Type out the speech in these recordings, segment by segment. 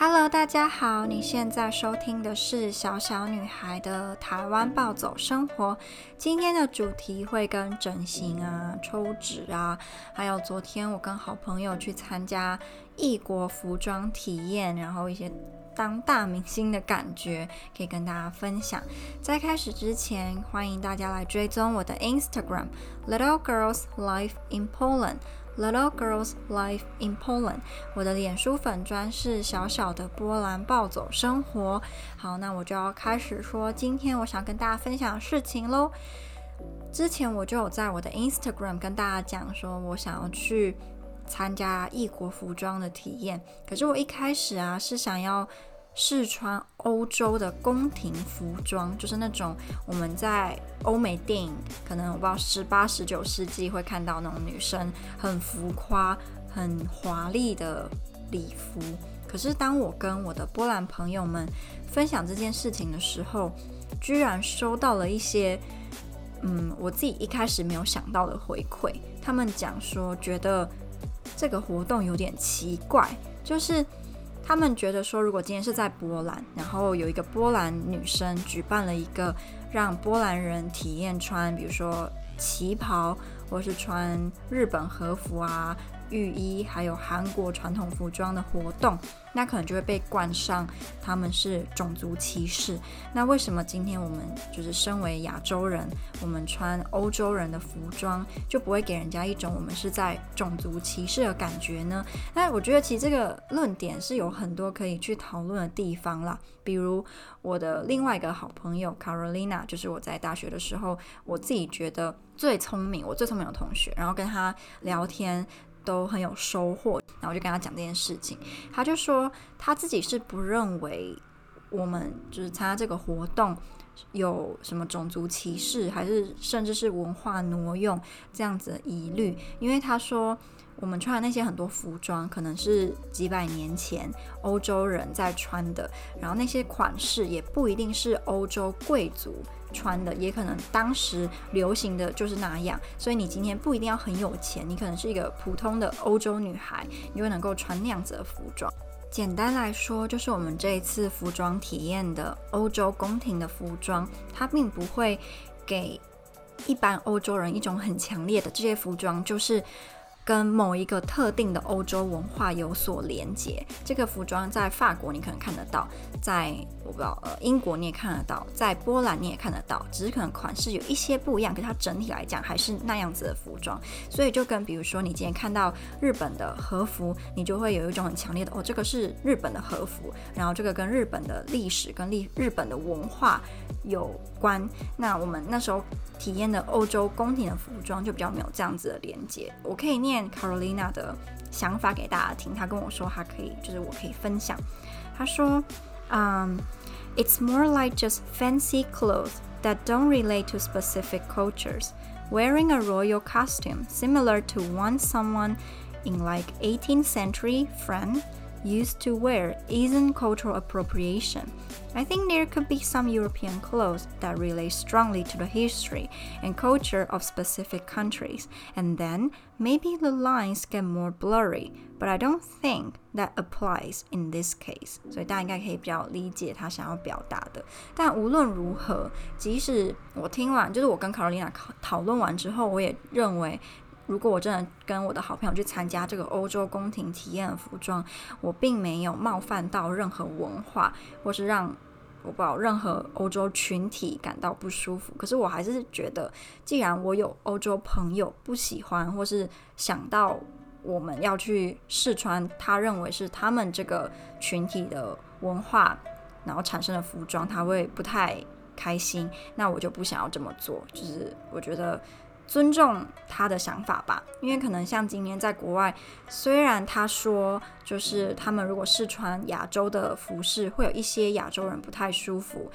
Hello，大家好，你现在收听的是小小女孩的台湾暴走生活。今天的主题会跟整形啊、抽脂啊，还有昨天我跟好朋友去参加异国服装体验，然后一些当大明星的感觉，可以跟大家分享。在开始之前，欢迎大家来追踪我的 Instagram Little Girls Life in Poland。Little Girls Life in Poland，我的脸书粉砖是小小的波兰暴走生活。好，那我就要开始说今天我想跟大家分享的事情喽。之前我就有在我的 Instagram 跟大家讲说，我想要去参加异国服装的体验。可是我一开始啊是想要。试穿欧洲的宫廷服装，就是那种我们在欧美电影，可能我不知道十八、十九世纪会看到那种女生很浮夸、很华丽的礼服。可是当我跟我的波兰朋友们分享这件事情的时候，居然收到了一些，嗯，我自己一开始没有想到的回馈。他们讲说，觉得这个活动有点奇怪，就是。他们觉得说，如果今天是在波兰，然后有一个波兰女生举办了一个让波兰人体验穿，比如说旗袍，或是穿日本和服啊。浴衣还有韩国传统服装的活动，那可能就会被冠上他们是种族歧视。那为什么今天我们就是身为亚洲人，我们穿欧洲人的服装就不会给人家一种我们是在种族歧视的感觉呢？那我觉得其实这个论点是有很多可以去讨论的地方啦。比如我的另外一个好朋友 Carolina，就是我在大学的时候，我自己觉得最聪明，我最聪明的同学，然后跟他聊天。都很有收获，然后我就跟他讲这件事情，他就说他自己是不认为我们就是参加这个活动有什么种族歧视，还是甚至是文化挪用这样子的疑虑，因为他说我们穿的那些很多服装可能是几百年前欧洲人在穿的，然后那些款式也不一定是欧洲贵族。穿的也可能当时流行的就是那样，所以你今天不一定要很有钱，你可能是一个普通的欧洲女孩，你会能够穿那样子的服装。简单来说，就是我们这一次服装体验的欧洲宫廷的服装，它并不会给一般欧洲人一种很强烈的这些服装就是。跟某一个特定的欧洲文化有所连接。这个服装在法国你可能看得到，在我不知道呃英国你也看得到，在波兰你也看得到，只是可能款式有一些不一样，可是它整体来讲还是那样子的服装。所以就跟比如说你今天看到日本的和服，你就会有一种很强烈的哦，这个是日本的和服，然后这个跟日本的历史跟历日本的文化有关。那我们那时候。体验的欧洲宫廷的服装就比较没有这样子的连接。我可以念Carolina 的想法给大家听。她跟我说，她可以，就是我可以分享。她说，嗯、um,，It's more like just fancy clothes that don't relate to specific cultures. Wearing a royal costume similar to one someone in like 18th century France used to wear isn't cultural appropriation. I think there could be some European clothes that relate strongly to the history and culture of specific countries, and then maybe the lines get more blurry, but I don't think that applies in this case. 所以大家应该可以比较理解他想要表达的。但无论如何，即使我听完，就是我跟卡罗琳娜讨论完之后，我也认为。 如果我真的跟我的好朋友去参加这个欧洲宫廷体验服装，我并没有冒犯到任何文化，或是让我不知道任何欧洲群体感到不舒服。可是我还是觉得，既然我有欧洲朋友不喜欢，或是想到我们要去试穿他认为是他们这个群体的文化，然后产生的服装，他会不太开心，那我就不想要这么做。就是我觉得。尊重他的想法吧，因为可能像今年在国外，虽然他说就是他们如果试穿亚洲的服饰，会有一些亚洲人不太舒服，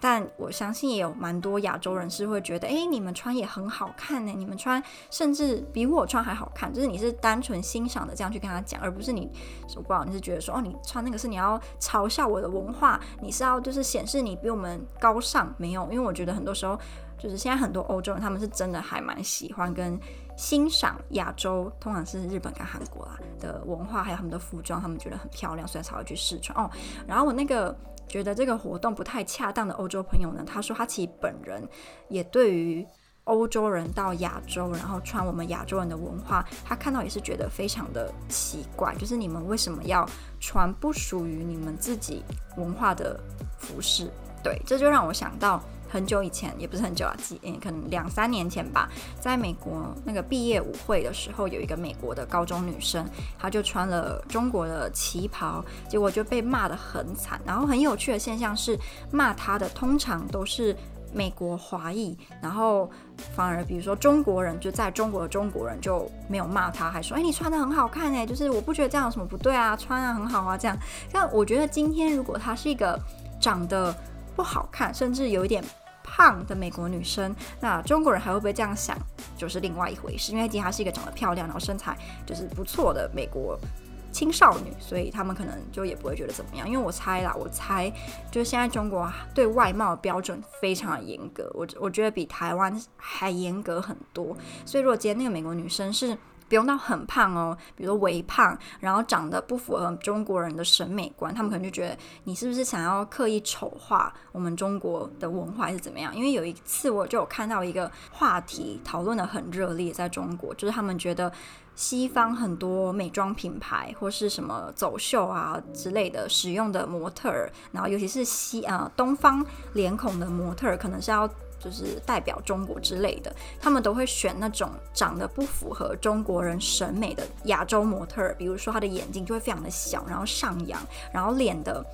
但我相信也有蛮多亚洲人是会觉得，哎，你们穿也很好看呢，你们穿甚至比我穿还好看。就是你是单纯欣赏的这样去跟他讲，而不是你说不好，你是觉得说，哦，你穿那个是你要嘲笑我的文化，你是要就是显示你比我们高尚？没有，因为我觉得很多时候就是现在很多欧洲人他们是真的还蛮喜欢跟欣赏亚洲，通常是日本跟韩国啦的文化，还有他们的服装，他们觉得很漂亮，所以才会去试穿哦。然后我那个。觉得这个活动不太恰当的欧洲朋友呢，他说他其实本人也对于欧洲人到亚洲，然后穿我们亚洲人的文化，他看到也是觉得非常的奇怪，就是你们为什么要穿不属于你们自己文化的服饰？对，这就让我想到。很久以前，也不是很久啊，几嗯，可能两三年前吧，在美国那个毕业舞会的时候，有一个美国的高中女生，她就穿了中国的旗袍，结果就被骂得很惨。然后很有趣的现象是，骂她的通常都是美国华裔，然后反而比如说中国人就在中国的中国人就没有骂她，还说：“哎，你穿得很好看哎，就是我不觉得这样有什么不对啊，穿啊很好啊这样。”但我觉得今天如果她是一个长得不好看，甚至有一点胖的美国女生，那中国人还会不会这样想，就是另外一回事。因为今天她是一个长得漂亮，然后身材就是不错的美国青少女，所以他们可能就也不会觉得怎么样。因为我猜啦，我猜就是现在中国对外貌标准非常的严格，我我觉得比台湾还严格很多。所以如果今天那个美国女生是。不用到很胖哦，比如说微胖，然后长得不符合中国人的审美观，他们可能就觉得你是不是想要刻意丑化我们中国的文化，还是怎么样？因为有一次我就有看到一个话题讨论得很热烈，在中国，就是他们觉得西方很多美妆品牌或是什么走秀啊之类的使用的模特儿，然后尤其是西啊、呃、东方脸孔的模特儿，可能是要。就是代表中国之类的，他们都会选那种长得不符合中国人审美的亚洲模特，比如说他的眼睛就会非常的小，然后上扬，然后脸的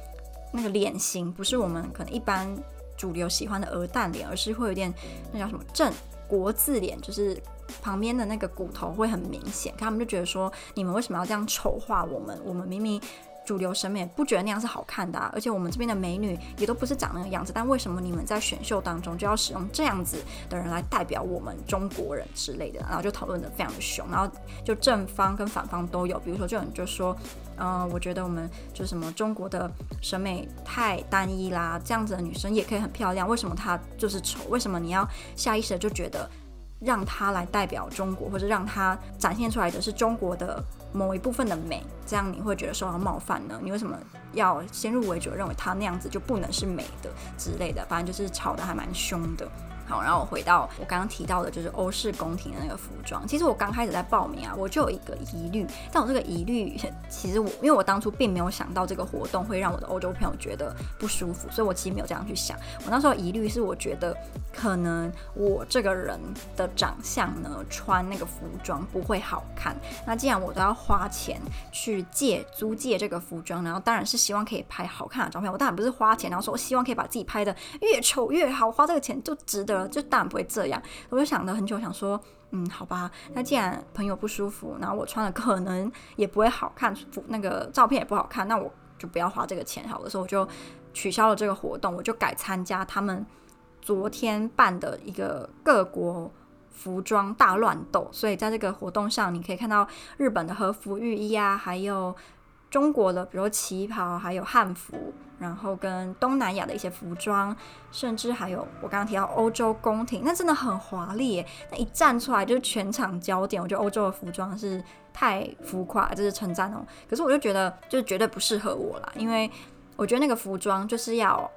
那个脸型不是我们可能一般主流喜欢的鹅蛋脸，而是会有点那叫什么正国字脸，就是旁边的那个骨头会很明显，他们就觉得说，你们为什么要这样丑化我们？我们明明。主流审美不觉得那样是好看的啊，而且我们这边的美女也都不是长那个样子，但为什么你们在选秀当中就要使用这样子的人来代表我们中国人之类的？然后就讨论得非常的凶，然后就正方跟反方都有。比如说，就有人就说，嗯、呃，我觉得我们就什么中国的审美太单一啦，这样子的女生也可以很漂亮，为什么她就是丑？为什么你要下意识的就觉得让她来代表中国，或者让她展现出来的是中国的？某一部分的美，这样你会觉得受到冒犯呢？你为什么要先入为主认为他那样子就不能是美的之类的？反正就是吵得还蛮凶的。好，然后我回到我刚刚提到的，就是欧式宫廷的那个服装。其实我刚开始在报名啊，我就有一个疑虑，但我这个疑虑，其实我因为我当初并没有想到这个活动会让我的欧洲朋友觉得不舒服，所以我其实没有这样去想。我那时候疑虑是，我觉得可能我这个人的长相呢，穿那个服装不会好看。那既然我都要花钱去借租借这个服装，然后当然是希望可以拍好看的照片。我当然不是花钱，然后说我希望可以把自己拍的越丑越好，花这个钱就值得。就当然不会这样，我就想了很久，想说，嗯，好吧，那既然朋友不舒服，然后我穿的可能也不会好看，那个照片也不好看，那我就不要花这个钱好了。所以我就取消了这个活动，我就改参加他们昨天办的一个各国服装大乱斗。所以在这个活动上，你可以看到日本的和服浴衣啊，还有。中国的，比如旗袍，还有汉服，然后跟东南亚的一些服装，甚至还有我刚刚提到欧洲宫廷，那真的很华丽。那一站出来就是全场焦点。我觉得欧洲的服装是太浮夸，这是称赞哦。可是我就觉得，就绝对不适合我啦，因为我觉得那个服装就是要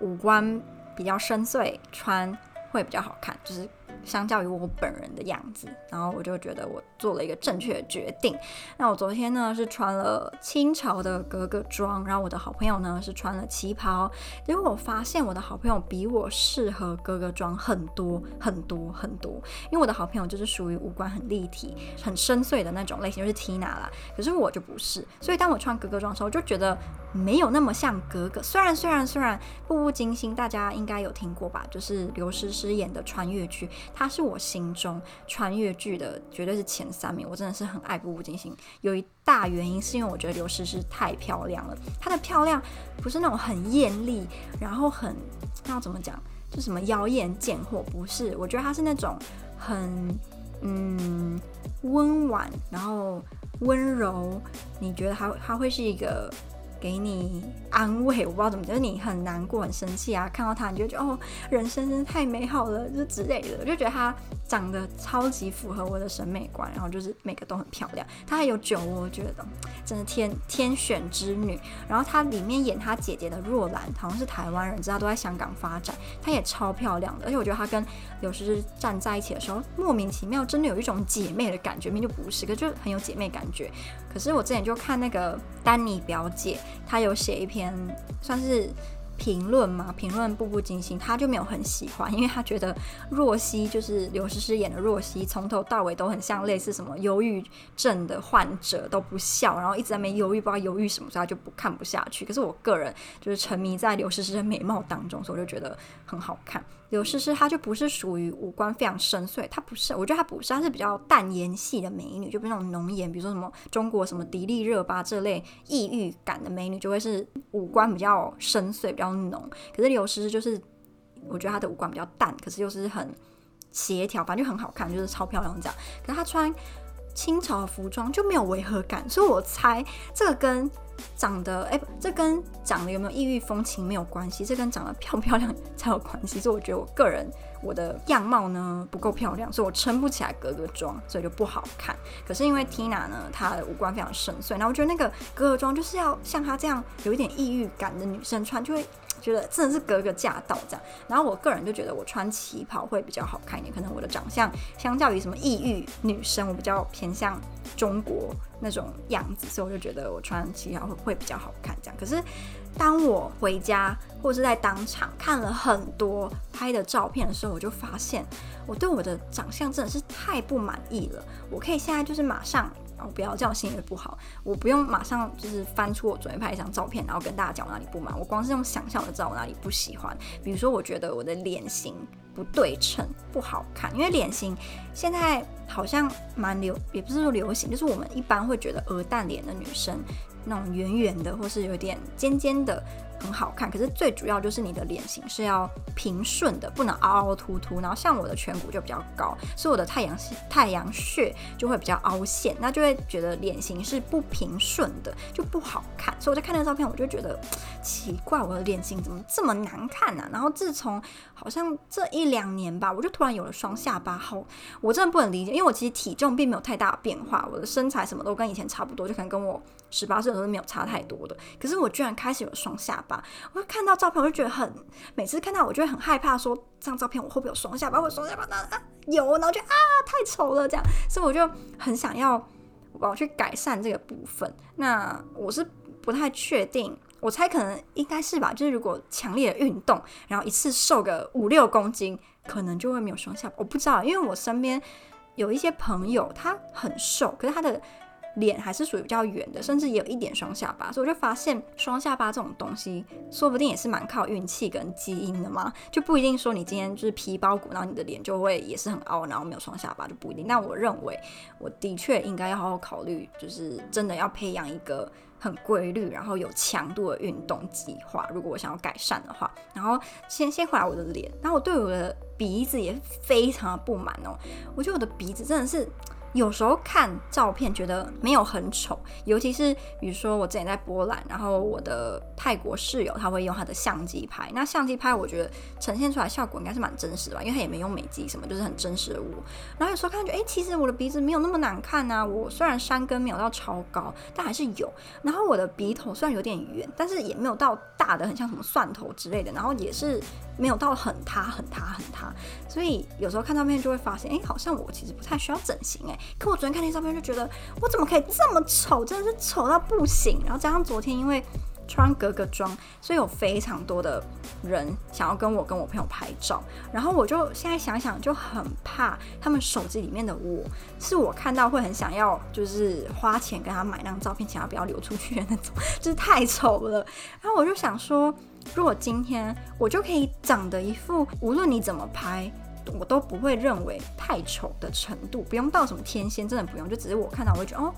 五官比较深邃，穿会比较好看，就是。相较于我本人的样子，然后我就觉得我做了一个正确的决定。那我昨天呢是穿了清朝的格格装，然后我的好朋友呢是穿了旗袍。结果我发现我的好朋友比我适合格格装很多很多很多，因为我的好朋友就是属于五官很立体、很深邃的那种类型，就是 Tina 啦。可是我就不是，所以当我穿格格装的时候，就觉得没有那么像格格。虽然虽然虽然《步步惊心》大家应该有听过吧，就是刘诗诗演的穿越剧。她是我心中穿越剧的绝对是前三名。我真的是很爱《步步惊心》，有一大原因是因为我觉得刘诗诗太漂亮了。她的漂亮不是那种很艳丽，然后很那要怎么讲，就什么妖艳贱货，不是。我觉得她是那种很嗯温婉，然后温柔。你觉得她她会是一个？给你安慰，我不知道怎么，就是你很难过、很生气啊，看到他你就觉得哦，人生真是太美好了，就之类的。我就觉得他长得超级符合我的审美观，然后就是每个都很漂亮。她还有酒窝，我觉得真的天天选之女。然后她里面演她姐姐的若兰，好像是台湾人，知道都在香港发展，她也超漂亮的。而且我觉得她跟刘诗诗站在一起的时候，莫名其妙，真的有一种姐妹的感觉，明明就不是，可就很有姐妹感觉。可是我之前就看那个丹妮表姐。她有写一篇算是评论嘛，评论《步步惊心》，他就没有很喜欢，因为他觉得若曦就是刘诗诗演的若曦，从头到尾都很像类似什么忧郁症的患者，都不笑，然后一直在那犹豫，不知道犹豫什么，所以他就不看不下去。可是我个人就是沉迷在刘诗诗的美貌当中，所以我就觉得很好看。刘诗诗她就不是属于五官非常深邃，她不是，我觉得她不是，她是比较淡颜系的美女，就不是那种浓颜，比如说什么中国什么迪丽热巴这类异域感的美女，就会是五官比较深邃、比较浓。可是刘诗诗就是，我觉得她的五官比较淡，可是又是很协调，反正就很好看，就是超漂亮这样。可是她穿清朝的服装就没有违和感，所以我猜这个跟。长得哎，这跟长得有没有异域风情没有关系，这跟长得漂不漂亮才有关系。所以我觉得我个人我的样貌呢不够漂亮，所以我撑不起来格格装，所以就不好看。可是因为 Tina 呢，她的五官非常深邃，然后我觉得那个格格装就是要像她这样有一点异域感的女生穿，就会觉得真的是格格驾到这样。然后我个人就觉得我穿旗袍会比较好看一点，可能我的长相相较于什么异域女生，我比较偏向中国那种样子，所以我就觉得我穿旗袍会会比较好看。这样，可是当我回家或是在当场看了很多拍的照片的时候，我就发现我对我的长相真的是太不满意了。我可以现在就是马上。哦，不要这样，心情不好。我不用马上就是翻出我准备拍一张照片，然后跟大家讲我哪里不满。我光是用想象，我就知道我哪里不喜欢。比如说，我觉得我的脸型不对称，不好看。因为脸型现在好像蛮流，也不是说流行，就是我们一般会觉得鹅蛋脸的女生，那种圆圆的或是有点尖尖的。很好看，可是最主要就是你的脸型是要平顺的，不能凹凹凸凸。然后像我的颧骨就比较高，所以我的太阳太阳穴就会比较凹陷，那就会觉得脸型是不平顺的，就不好看。所以我在看那个照片，我就觉得奇怪，我的脸型怎么这么难看呢、啊？然后自从好像这一两年吧，我就突然有了双下巴后，我真的不能理解，因为我其实体重并没有太大的变化，我的身材什么都跟以前差不多，就可能跟我十八岁的时候没有差太多的。可是我居然开始有双下巴。我就看到照片，我就觉得很，每次看到我就会很害怕，说这张照片我会不会有双下巴？我双下巴呢？有，然后就啊太丑了这样，所以我就很想要我要去改善这个部分。那我是不太确定，我猜可能应该是吧，就是如果强烈的运动，然后一次瘦个五六公斤，可能就会没有双下巴。我不知道，因为我身边有一些朋友，他很瘦，可是他的。脸还是属于比较圆的，甚至也有一点双下巴，所以我就发现双下巴这种东西，说不定也是蛮靠运气跟基因的嘛，就不一定说你今天就是皮包骨，然后你的脸就会也是很凹，然后没有双下巴就不一定。但我认为，我的确应该要好好考虑，就是真的要培养一个很规律，然后有强度的运动计划。如果我想要改善的话，然后先先回来我的脸，然后我对我的鼻子也非常的不满哦，我觉得我的鼻子真的是。有时候看照片觉得没有很丑，尤其是比如说我之前在波兰，然后我的泰国室友他会用他的相机拍，那相机拍我觉得呈现出来效果应该是蛮真实的吧，因为他也没用美肌什么，就是很真实的我。然后有时候看就哎，其实我的鼻子没有那么难看啊，我虽然山根没有到超高，但还是有。然后我的鼻头虽然有点圆，但是也没有到大的很像什么蒜头之类的，然后也是没有到很塌很塌很塌。所以有时候看照片就会发现，哎，好像我其实不太需要整形哎。可我昨天看那照片就觉得，我怎么可以这么丑？真的是丑到不行。然后加上昨天因为穿格格装，所以有非常多的人想要跟我跟我朋友拍照。然后我就现在想想就很怕他们手机里面的我是我看到会很想要，就是花钱跟他买那张照片，请他不要流出去的那种，就是太丑了。然后我就想说，如果今天我就可以长得一副无论你怎么拍。我都不会认为太丑的程度，不用到什么天仙，真的不用，就只是我看到我会觉得哦，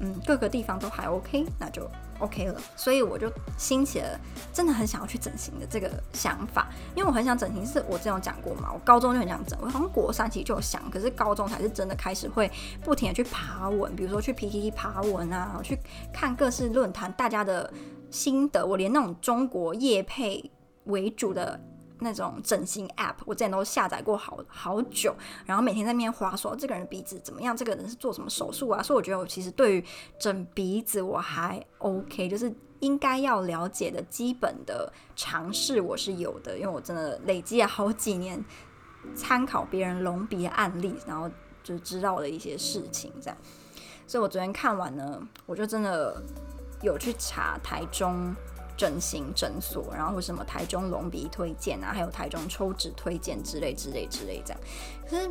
嗯，各个地方都还 OK，那就 OK 了。所以我就兴起了真的很想要去整形的这个想法，因为我很想整形，是我之前有讲过嘛，我高中就很想整，我好像国三其实就有想，可是高中才是真的开始会不停的去爬文，比如说去 PTT 爬文啊，去看各式论坛大家的心得，我连那种中国夜配为主的。那种整形 App，我之前都下载过好好久，然后每天在那边滑说这个人鼻子怎么样，这个人是做什么手术啊？所以我觉得我其实对于整鼻子我还 OK，就是应该要了解的基本的常识我是有的，因为我真的累积了好几年参考别人隆鼻案例，然后就知道了一些事情这样。所以我昨天看完呢，我就真的有去查台中。整形诊所，然后或什么台中隆鼻推荐啊，还有台中抽脂推荐之类之类之类这样。可是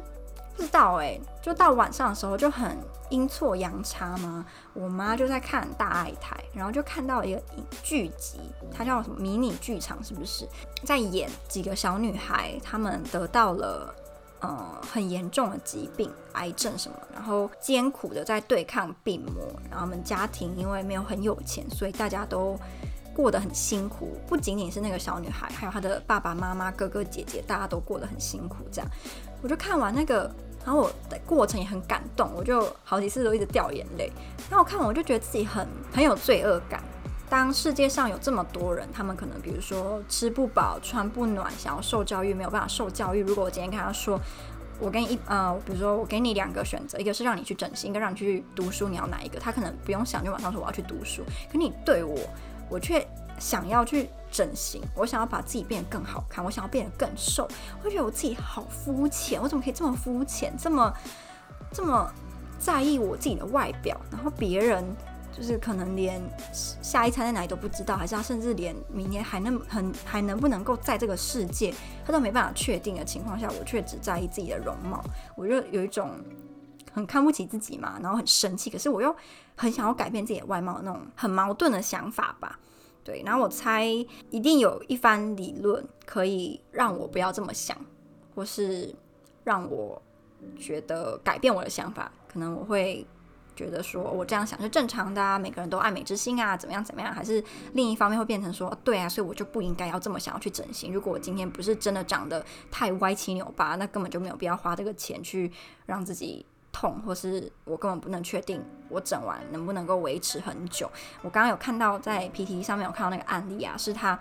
不知道哎、就到晚上的时候就很阴错阳差嘛。我妈就在看大爱台，然后就看到一个剧集，它叫什么迷你剧场，是不是在演几个小女孩，她们得到了呃很严重的疾病，癌症什么，然后艰苦的在对抗病魔。然后我们家庭因为没有很有钱，所以大家都。过得很辛苦，不仅仅是那个小女孩，还有她的爸爸妈妈、哥哥姐姐，大家都过得很辛苦。这样，我就看完那个，然后我的过程也很感动，我就好几次都一直掉眼泪。然后我看完，我就觉得自己很很有罪恶感。当世界上有这么多人，他们可能比如说吃不饱、穿不暖，想要受教育没有办法受教育。如果我今天跟他说，我给你一呃，比如说我给你两个选择，一个是让你去整形，一个让你去读书，你要哪一个？他可能不用想就马上说我要去读书。可你对我。我却想要去整形，我想要把自己变得更好看，我想要变得更瘦。我觉得我自己好肤浅，我怎么可以这么肤浅，这么这么在意我自己的外表？然后别人就是可能连下一餐在哪里都不知道，还是他甚至连明年还能很还能不能够在这个世界，他都没办法确定的情况下，我却只在意自己的容貌。我就有一种很看不起自己嘛，然后很生气，可是我又很想要改变自己的外貌，那种很矛盾的想法吧。对，然后我猜一定有一番理论可以让我不要这么想，或是让我觉得改变我的想法。可能我会觉得说我这样想是正常的啊，每个人都爱美之心啊，怎么样怎么样？还是另一方面会变成说，对啊，所以我就不应该要这么想要去整形。如果我今天不是真的长得太歪七扭八，那根本就没有必要花这个钱去让自己。痛，或是我根本不能确定我整完能不能够维持很久。我刚刚有看到在 PT 上面有看到那个案例啊，是他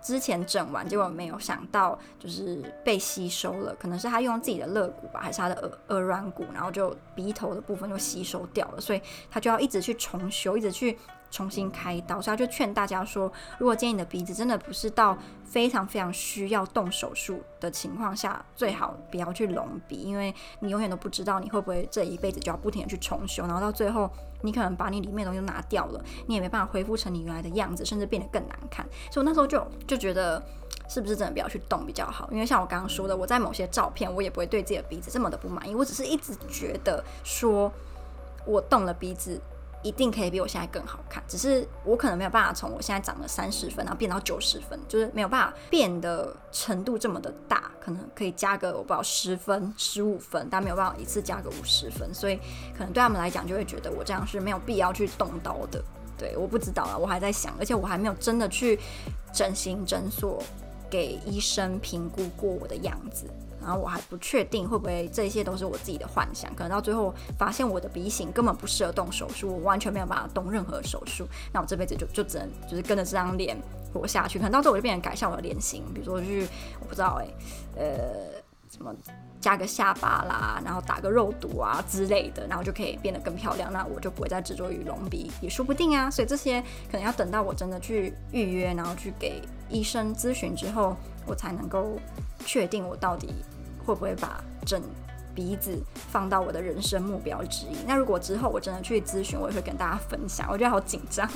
之前整完，结果没有想到就是被吸收了，可能是他用自己的肋骨吧，还是他的耳耳软骨，然后就鼻头的部分就吸收掉了，所以他就要一直去重修，一直去。重新开刀，所以他就劝大家说，如果建议你的鼻子真的不是到非常非常需要动手术的情况下，最好不要去隆鼻，因为你永远都不知道你会不会这一辈子就要不停的去重修，然后到最后你可能把你里面的东西拿掉了，你也没办法恢复成你原来的样子，甚至变得更难看。所以我那时候就就觉得，是不是真的不要去动比较好？因为像我刚刚说的，我在某些照片我也不会对自己的鼻子这么的不满意，我只是一直觉得说我动了鼻子。一定可以比我现在更好看，只是我可能没有办法从我现在长了三十分，然后变到九十分，就是没有办法变的程度这么的大，可能可以加个我不知道十分、十五分，但没有办法一次加个五十分，所以可能对他们来讲就会觉得我这样是没有必要去动刀的。对，我不知道啊，我还在想，而且我还没有真的去整形诊所给医生评估过我的样子。然后我还不确定会不会这些都是我自己的幻想，可能到最后发现我的鼻型根本不适合动手术，我完全没有办法动任何手术，那我这辈子就就只能就是跟着这张脸活下去。可能到最后我就变成改善我的脸型，比如说去我不知道哎、呃，什么加个下巴啦，然后打个肉毒啊之类的，然后就可以变得更漂亮，那我就不会再执着于隆鼻，也说不定啊。所以这些可能要等到我真的去预约，然后去给医生咨询之后，我才能够确定我到底。会不会把整鼻子放到我的人生目标之一？那如果之后我真的去咨询，我也会跟大家分享。我觉得好紧张，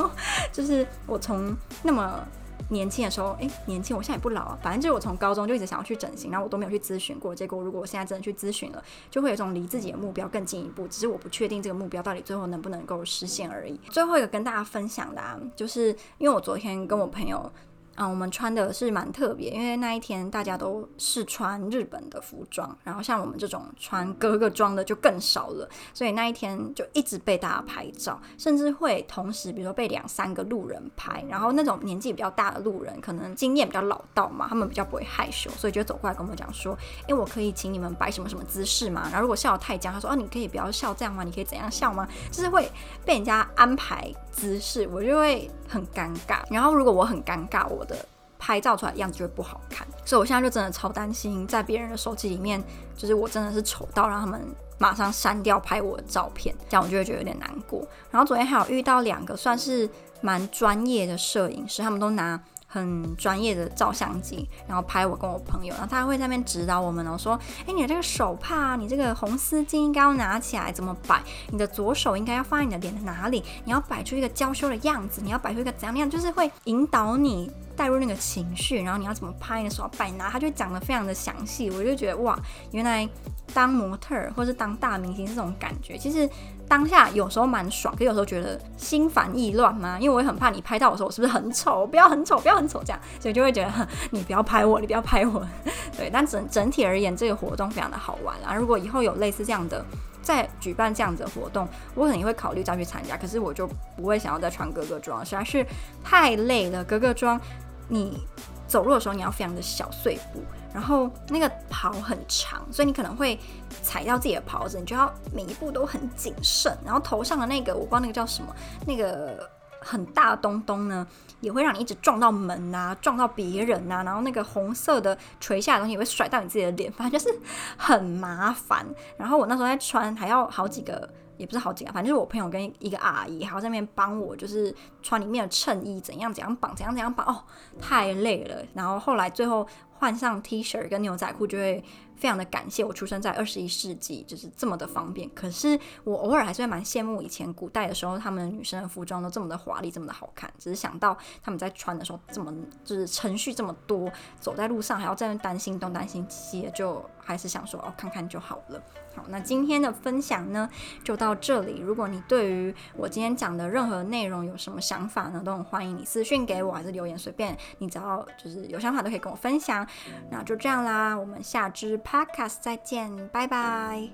就是我从那么年轻的时候，诶，年轻，我现在也不老啊。反正就是我从高中就一直想要去整形，然后我都没有去咨询过。结果如果我现在真的去咨询了，就会有一种离自己的目标更进一步。只是我不确定这个目标到底最后能不能够实现而已。最后一个跟大家分享的啊，就是因为我昨天跟我朋友嗯，我们穿的是蛮特别，因为那一天大家都是穿日本的服装，然后像我们这种穿哥哥装的就更少了，所以那一天就一直被大家拍照，甚至会同时，比如说被两三个路人拍，然后那种年纪比较大的路人，可能经验比较老道嘛，他们比较不会害羞，所以就走过来跟我们讲说，哎，我可以请你们摆什么什么姿势吗？然后如果笑得太僵，他说，哦，你可以不要笑这样吗？你可以怎样笑吗？就是会被人家安排姿势，我就会很尴尬。然后如果我很尴尬，我的拍照出来的样子就会不好看，所以我现在就真的超担心，在别人的手机里面，就是我真的是丑到让他们马上删掉拍我的照片，这样我就会觉得有点难过。然后昨天还有遇到两个算是蛮专业的摄影师，他们都拿很专业的照相机，然后拍我跟我朋友，然后他会在那边指导我们哦，说，哎，你的这个手帕，你这个红丝巾应该要拿起来怎么摆？你的左手应该要放在你的脸的哪里？你要摆出一个娇羞的样子，你要摆出一个怎样样？就是会引导你。带入那个情绪，然后你要怎么拍，你的手要摆哪，他就讲得非常的详细，我就觉得哇，原来当模特儿或是当大明星这种感觉，其实当下有时候蛮爽，可有时候觉得心烦意乱嘛，因为我也很怕你拍到我说我是不是很丑，不要很丑，不要很丑这样，所以就会觉得 你不要拍我，你不要拍我，对，但整整体而言，这个活动非常的好玩啊，如果以后有类似这样的。再举办这样子的活动，我可能也会考虑再去参加。可是我就不会想要再穿格格装，实在是太累了。格格装，你走路的时候你要非常的小碎步，然后那个袍很长，所以你可能会踩到自己的袍子，你就要每一步都很谨慎。然后头上的那个，我不知道那个叫什么，那个。很大的东东呢，也会让你一直撞到门啊，撞到别人、啊，然后那个红色的垂下的东西也会甩到你自己的脸，反正就是很麻烦。然后我那时候在穿，还要好几个，也不是好紧啊，反正就是我朋友跟一个阿姨还要在那边帮我，就是穿里面的衬衣怎样怎样绑，怎样怎样绑，哦，太累了。然后后来最后换上 T 恤跟牛仔裤就会。非常的感谢我出生在二十一世纪，就是这么的方便。可是我偶尔还是会蛮羡慕以前古代的时候，他们女生的服装都这么的华丽，这么的好看。只是想到他们在穿的时候这么就是程序这么多，走在路上还要在那担心东担心西，就还是想说哦，看看就好了。好，那今天的分享呢就到这里。如果你对于我今天讲的任何内容有什么想法呢，都很欢迎你私讯给我，还是留言随便，你只要就是有想法都可以跟我分享。那就这样啦，我们下支 Podcast 再见，拜拜。